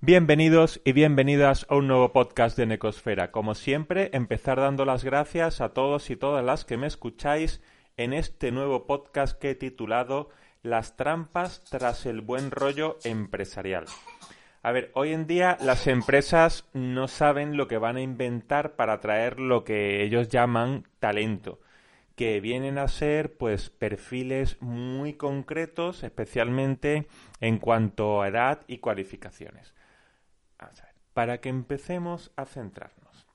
Bienvenidos y bienvenidas a un nuevo podcast de Necosfera. Como siempre, empezar dando las gracias a todos y todas las que me escucháis en este nuevo podcast que he titulado Las trampas tras el buen rollo empresarial. A ver, hoy en día las empresas no saben lo que van a inventar para atraer lo que ellos llaman talento, que vienen a ser pues perfiles muy concretos, especialmente en cuanto a edad y cualificaciones para que empecemos a centrarnos.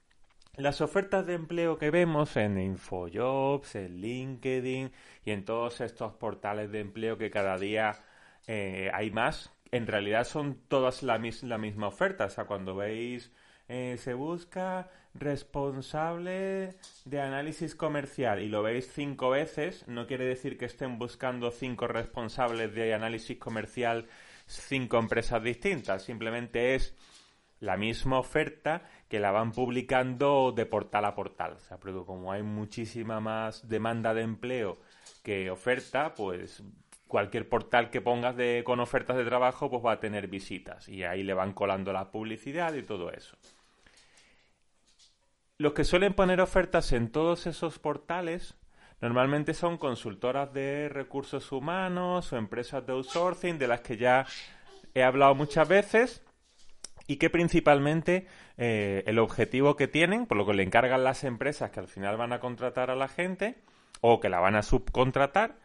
Las ofertas de empleo que vemos en Infojobs, en LinkedIn y en todos estos portales de empleo que cada día eh, hay más, en realidad son todas la, misma oferta. O sea, cuando veis eh, se busca responsable de análisis comercial y lo veis cinco veces, no quiere decir que estén buscando cinco responsables de análisis comercial cinco empresas distintas, simplemente es la misma oferta que la van publicando de portal a portal. O sea, pero como hay muchísima más demanda de empleo que oferta, pues cualquier portal que pongas de, con ofertas de trabajo, pues va a tener visitas. Y ahí le van colando la publicidad y todo eso. Los que suelen poner ofertas en todos esos portales normalmente son consultoras de recursos humanos o empresas de outsourcing de las que ya he hablado muchas veces y que principalmente eh, el objetivo que tienen, por lo que le encargan las empresas que al final van a contratar a la gente o que la van a subcontratar,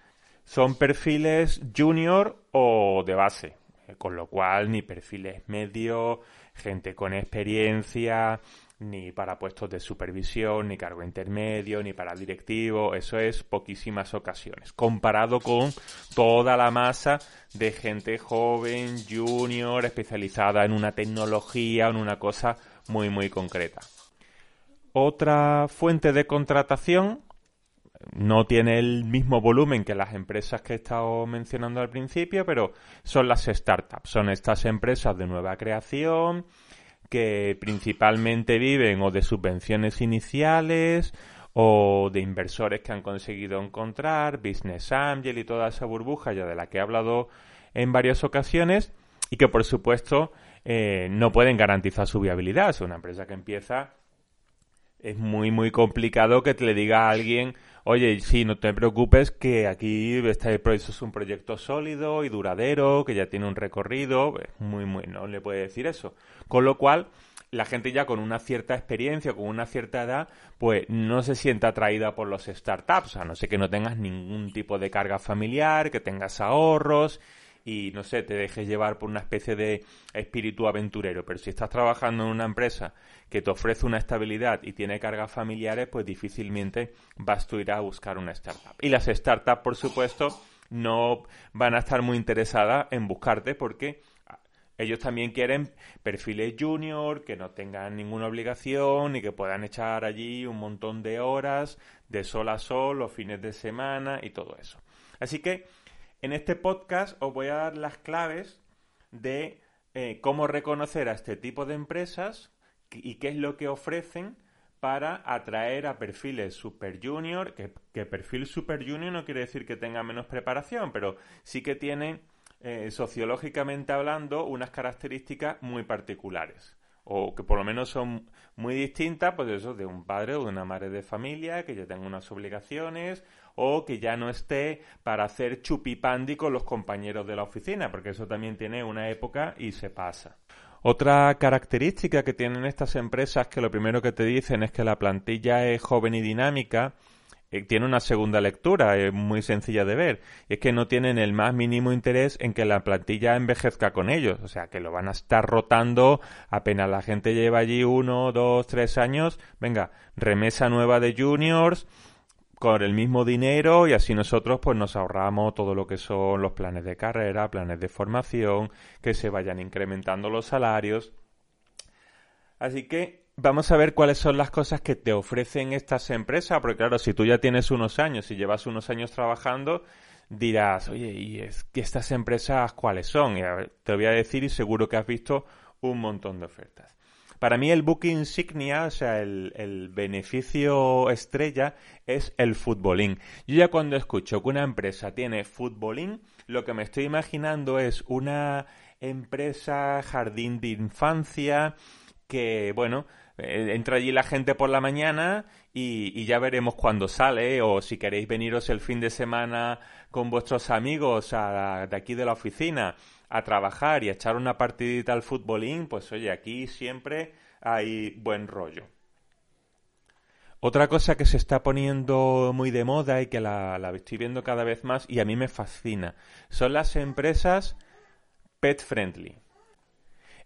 son perfiles junior o de base, eh, con lo cual ni perfiles medio, gente con experiencia, ni para puestos de supervisión, ni cargo intermedio, ni para directivo, eso es poquísimas ocasiones, comparado con toda la masa de gente joven, junior, especializada en una tecnología en una cosa muy, muy concreta. Otra fuente de contratación no tiene el mismo volumen que las empresas que he estado mencionando al principio, pero son las startups. Son estas empresas de nueva creación, que principalmente viven o de subvenciones iniciales o de inversores que han conseguido encontrar, Business Angel y toda esa burbuja ya de la que he hablado en varias ocasiones y que por supuesto eh, no pueden garantizar su viabilidad. Es una empresa que empieza es muy muy complicado que te le diga a alguien oye, sí, no te preocupes que aquí este proyecto es un proyecto sólido y duradero, que ya tiene un recorrido, muy, muy, no le puede decir eso. Con lo cual, la gente ya con una cierta experiencia, con una cierta edad, pues no se sienta atraída por los startups, a no ser que no tengas ningún tipo de carga familiar, que tengas ahorros y no sé, te dejes llevar por una especie de espíritu aventurero. Pero si estás trabajando en una empresa que te ofrece una estabilidad y tiene cargas familiares, pues difícilmente vas tú ir a buscar una startup. Y las startups, por supuesto, no van a estar muy interesadas en buscarte porque ellos también quieren perfiles junior, que no tengan ninguna obligación y que puedan echar allí un montón de horas de sol a sol, los fines de semana y todo eso. Así que en este podcast os voy a dar las claves de eh, cómo reconocer a este tipo de empresas y qué es lo que ofrecen para atraer a perfiles super junior, que, perfil super junior no quiere decir que tenga menos preparación, pero sí que tiene, eh, sociológicamente hablando, unas características muy particulares o que por lo menos son muy distintas, pues eso, de un padre o de una madre de familia que ya tenga unas obligaciones o que ya no esté para hacer chupipandi con los compañeros de la oficina, porque eso también tiene una época y se pasa. Otra característica que tienen estas empresas que lo primero que te dicen es que la plantilla es joven y dinámica tiene una segunda lectura, es muy sencilla de ver. Es que no tienen el más mínimo interés en que la plantilla envejezca con ellos. O sea, que lo van a estar rotando apenas la gente lleva allí uno, dos, tres años. Venga, remesa nueva de juniors con el mismo dinero y así nosotros pues nos ahorramos todo lo que son los planes de carrera, planes de formación, que se vayan incrementando los salarios. Así que vamos a ver cuáles son las cosas que te ofrecen estas empresas, porque claro, si tú ya tienes unos años y llevas unos años trabajando, dirás, oye, ¿y es que estas empresas cuáles son? Y te voy a decir y seguro que has visto un montón de ofertas. Para mí el book insignia, o sea, el, el, beneficio estrella es el futbolín. Yo ya cuando escucho que una empresa tiene futbolín, lo que me estoy imaginando es una empresa, jardín de infancia, que, bueno, entra allí la gente por la mañana y, ya veremos cuándo sale, o si queréis veniros el fin de semana con vuestros amigos de aquí de la oficina a trabajar y a echar una partidita al futbolín, pues oye, aquí siempre hay buen rollo. Otra cosa que se está poniendo muy de moda y que la, estoy viendo cada vez más y a mí me fascina son las empresas pet friendly.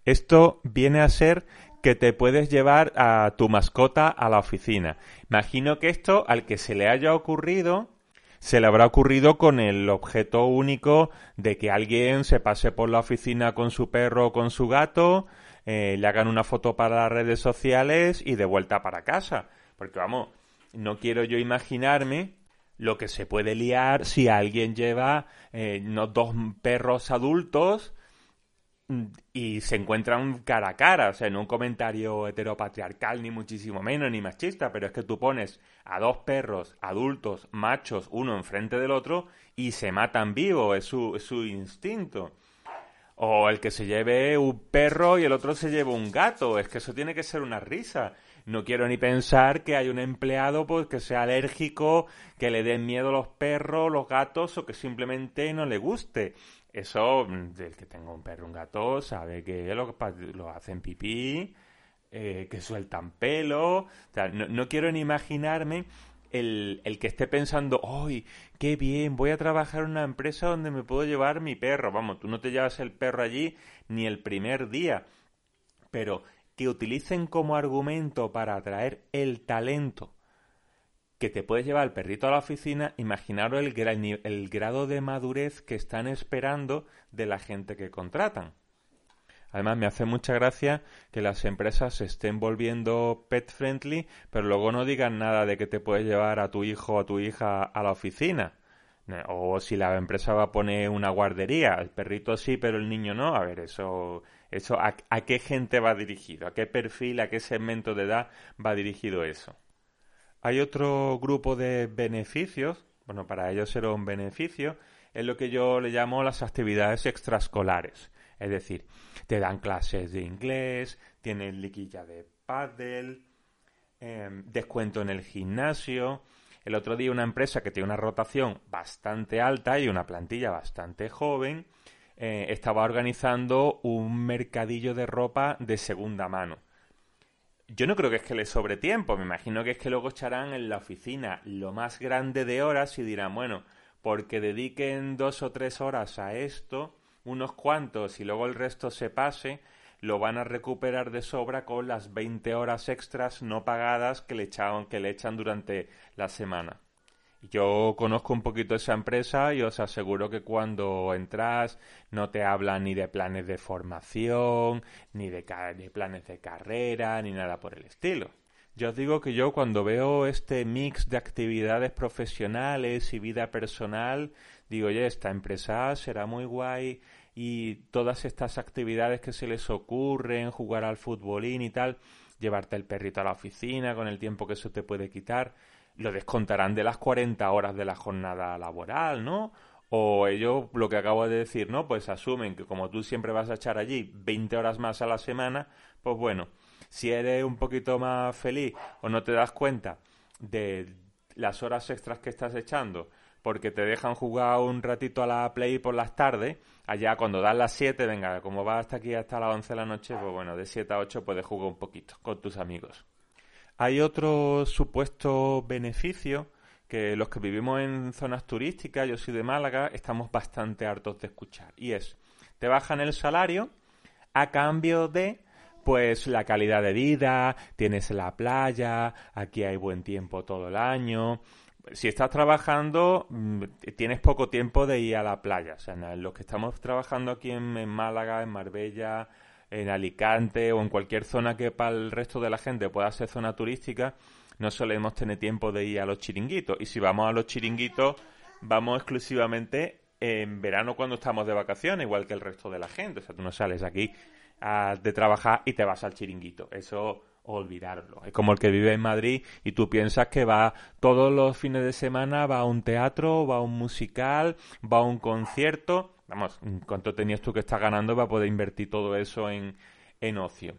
Esto viene a ser que te puedes llevar a tu mascota a la oficina. Imagino que esto, al que se le haya ocurrido, se le habrá ocurrido con el objeto único de que alguien se pase por la oficina con su perro o con su gato, eh, le hagan una foto para las redes sociales y de vuelta para casa. Porque vamos, no quiero yo imaginarme lo que se puede liar si alguien lleva eh, dos perros adultos y se encuentran cara a cara, o sea, en un comentario heteropatriarcal, ni muchísimo menos, ni machista, pero es que tú pones a dos perros adultos, machos, uno enfrente del otro, y se matan vivos, es su, su instinto. O el que se lleve un perro y el otro se lleve un gato, es que eso tiene que ser una risa. No quiero ni pensar que hay un empleado pues que sea alérgico, que le den miedo los perros, los gatos o que simplemente no le guste. Eso, mm, el que tenga un perro, un gato, sabe que lo, lo hacen pipí, eh, que sueltan pelo. No, quiero ni imaginarme el, el, que esté pensando, ¡ay, qué bien! Voy a trabajar en una empresa donde me puedo llevar mi perro. Vamos, tú no te llevas el perro allí ni el primer día. Pero que utilicen como argumento para atraer el talento que te puedes llevar el perrito a la oficina, imaginaros el, grado de madurez que están esperando de la gente que contratan. Además, me hace mucha gracia que las empresas se estén volviendo pet friendly, pero luego no digan nada de que te puedes llevar a tu hijo o a tu hija a la oficina. O si la empresa va a poner una guardería, el perrito sí, pero el niño no. A ver, eso, eso ¿a, a qué gente va dirigido? ¿A qué perfil, a qué segmento de edad va dirigido eso? Hay otro grupo de beneficios, bueno, para ellos será un beneficio, es lo que yo le llamo las actividades extraescolares. Es decir, te dan clases de inglés, tienes liquilla de pádel, em, descuento en el gimnasio. El otro día una empresa que tiene una rotación bastante alta y una plantilla bastante joven eh, estaba organizando un mercadillo de ropa de segunda mano yo no creo que es que le sobre tiempo, me imagino que es que luego echarán en la oficina lo más grande de horas y dirán, bueno, porque dediquen dos o tres horas a esto, unos cuantos y luego el resto se pase, lo van a recuperar de sobra con las 20 horas extras no pagadas que le, que le echan durante la semana. Yo conozco un poquito esa empresa y os aseguro que cuando entras no te hablan ni de planes de formación, ni de, planes de carrera, ni nada por el estilo. Yo os digo que yo cuando veo este mix de actividades profesionales y vida personal, digo, oye, esta empresa será muy guay y todas estas actividades que se les ocurren, jugar al futbolín y tal, llevarte el perrito a la oficina con el tiempo que eso te puede quitar lo descontarán de las 40 horas de la jornada laboral, ¿no? O ellos, lo que acabo de decir, ¿no? Pues asumen que como tú siempre vas a echar allí 20 horas más a la semana, pues bueno, si eres un poquito más feliz o no te das cuenta de las horas extras que estás echando porque te dejan jugar un ratito a la Play por las tardes, allá cuando dan las 7, venga, como vas hasta aquí hasta las 11 de la noche, pues bueno, de 7 a 8 puedes jugar un poquito con tus amigos. Hay otro supuesto beneficio que los que vivimos en zonas turísticas, yo soy de Málaga, estamos bastante hartos de escuchar. Y es, te bajan el salario a cambio de pues la calidad de vida, tienes la playa, aquí hay buen tiempo todo el año. Si estás trabajando, mm, tienes poco tiempo de ir a la playa. O sea, los que estamos trabajando aquí en Málaga, en Marbella, en Alicante o en cualquier zona que para el resto de la gente pueda ser zona turística, no solemos tener tiempo de ir a los chiringuitos. Y si vamos a los chiringuitos, vamos exclusivamente en verano cuando estamos de vacaciones, igual que el resto de la gente. O sea, tú no sales aquí de trabajar y te vas al chiringuito. Eso olvidarlo. Es como el que vive en Madrid y tú piensas que va todos los fines de semana, va a un teatro, va a un musical, va a un concierto. Vamos, ¿cuánto tenías tú que estar ganando para poder invertir todo eso en, en ocio?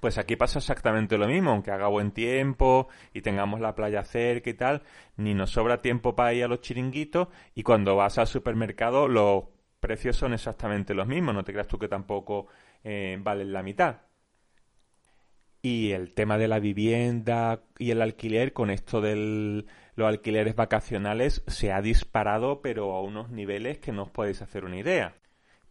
Pues aquí pasa exactamente lo mismo, aunque haga buen tiempo y tengamos la playa cerca y tal, ni nos sobra tiempo para ir a los chiringuitos y cuando vas al supermercado los precios son exactamente los mismos, no te creas tú que tampoco eh, valen la mitad. Y el tema de la vivienda y el alquiler, con esto de los alquileres vacacionales, se ha disparado, pero a unos niveles que no os podéis hacer una idea.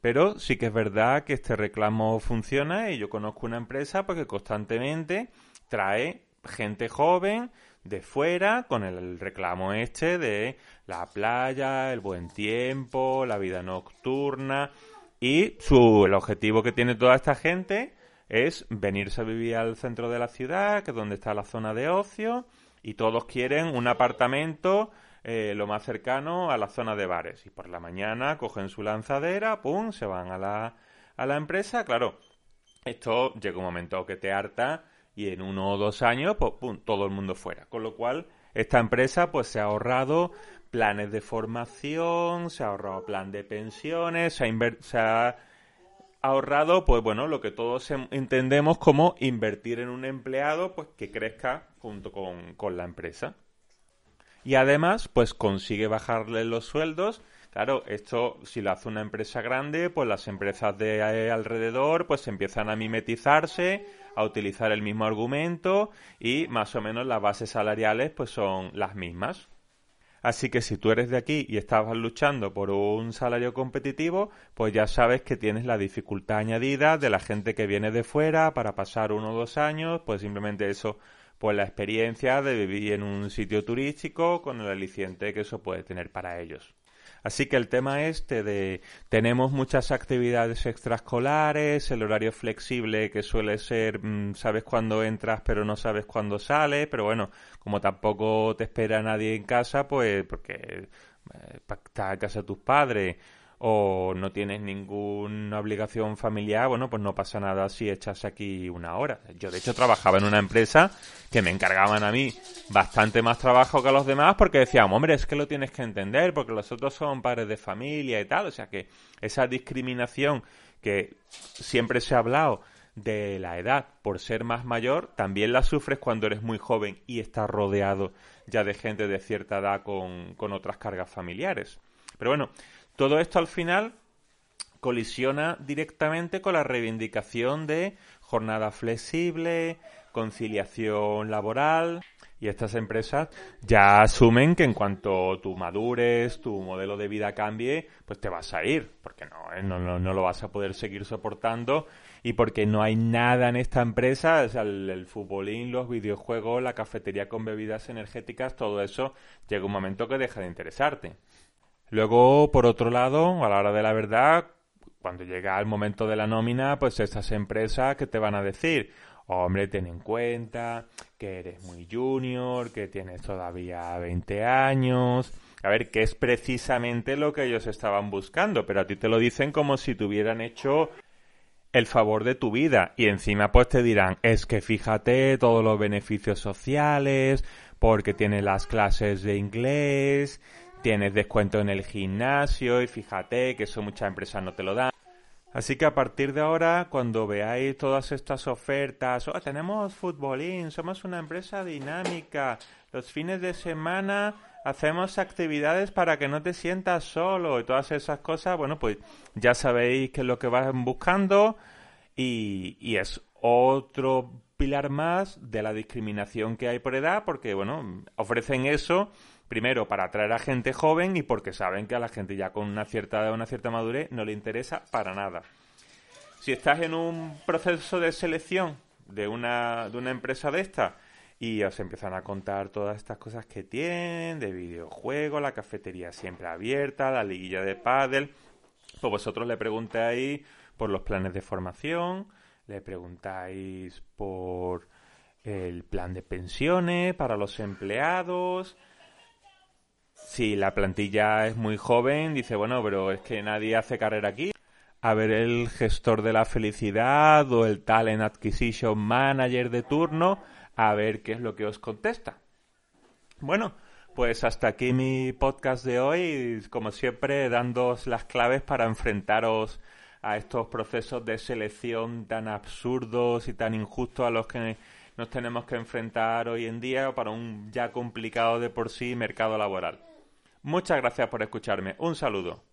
Pero sí que es verdad que este reclamo funciona y yo conozco una empresa porque constantemente trae gente joven de fuera con el reclamo este de la playa, el buen tiempo, la vida nocturna y su, el objetivo que tiene toda esta gente es venirse a vivir al centro de la ciudad, que es donde está la zona de ocio, y todos quieren un apartamento eh, lo más cercano a la zona de bares. Y por la mañana cogen su lanzadera, pum, se van a la, a la empresa. Claro, esto llega un momento que te harta y en uno o dos años, pues, pum, todo el mundo fuera. Con lo cual, esta empresa pues se ha ahorrado planes de formación, se ha ahorrado plan de pensiones, se ha, se ha ahorrado, pues bueno, lo que todos entendemos como invertir en un empleado, pues que crezca junto con, con la empresa y además pues consigue bajarle los sueldos. Claro, esto si lo hace una empresa grande, pues las empresas de alrededor pues empiezan a mimetizarse, a utilizar el mismo argumento y más o menos las bases salariales pues son las mismas. Así que si tú eres de aquí y estabas luchando por un salario competitivo, pues ya sabes que tienes la dificultad añadida de la gente que viene de fuera para pasar uno o dos años, pues simplemente eso pues la experiencia de vivir en un sitio turístico con el aliciente que eso puede tener para ellos. Así que el tema este de tenemos muchas actividades extraescolares, el horario flexible que suele ser mm, sabes cuándo entras pero no sabes cuándo sales, pero bueno, como tampoco te espera nadie en casa, pues porque eh, estás en casa tus padres o no tienes ninguna obligación familiar, bueno, pues no pasa nada si echas aquí una hora. Yo, de hecho, trabajaba en una empresa que me encargaban a mí bastante más trabajo que a los demás porque decíamos, hombre, es que lo tienes que entender porque los otros son padres de familia y tal. O sea que esa discriminación que siempre se ha hablado de la edad por ser más mayor, también la sufres cuando eres muy joven y estás rodeado ya de gente de cierta edad con, con otras cargas familiares. Pero bueno, todo esto al final colisiona directamente con la reivindicación de jornada flexible, conciliación laboral y estas empresas ya asumen que en cuanto tú madures, tu modelo de vida cambie, pues te vas a ir, porque no, eh, no, no, lo vas a poder seguir soportando y porque no hay nada en esta empresa, o el, el futbolín, los videojuegos, la cafetería con bebidas energéticas, todo eso llega un momento que deja de interesarte. Luego, por otro lado, a la hora de la verdad, cuando llega el momento de la nómina, pues estas empresas que te van a decir, hombre, ten en cuenta que eres muy junior, que tienes todavía 20 años. A ver, que es precisamente lo que ellos estaban buscando, pero a ti te lo dicen como si te hubieran hecho el favor de tu vida y encima pues te dirán, es que fíjate todos los beneficios sociales, porque tiene las clases de inglés, tienes descuento en el gimnasio y fíjate que eso muchas empresas no te lo dan. Así que a partir de ahora, cuando veáis todas estas ofertas, oh, tenemos futbolín, somos una empresa dinámica, los fines de semana hacemos actividades para que no te sientas solo y todas esas cosas, bueno, pues ya sabéis qué es lo que van buscando y, y es otro pilar más de la discriminación que hay por edad, porque, bueno, ofrecen eso Primero, para atraer a gente joven y porque saben que a la gente ya con una cierta edad una cierta madurez no le interesa para nada. Si estás en un proceso de selección de una, de una empresa de esta y os empiezan a contar todas estas cosas que tienen, de videojuegos, la cafetería siempre abierta, la liguilla de pádel, pues vosotros le preguntáis por los planes de formación, le preguntáis por el plan de pensiones para los empleados, si la plantilla es muy joven, dice, bueno, pero es que nadie hace carrera aquí. A ver el gestor de la felicidad o el Talent Acquisition Manager de turno, a ver qué es lo que os contesta. Bueno, Pues hasta aquí mi podcast de hoy, como siempre, dándoos las claves para enfrentaros a estos procesos de selección tan absurdos y tan injustos a los que nos tenemos que enfrentar hoy en día para un ya complicado de por sí mercado laboral. Muchas gracias por escucharme. Un saludo.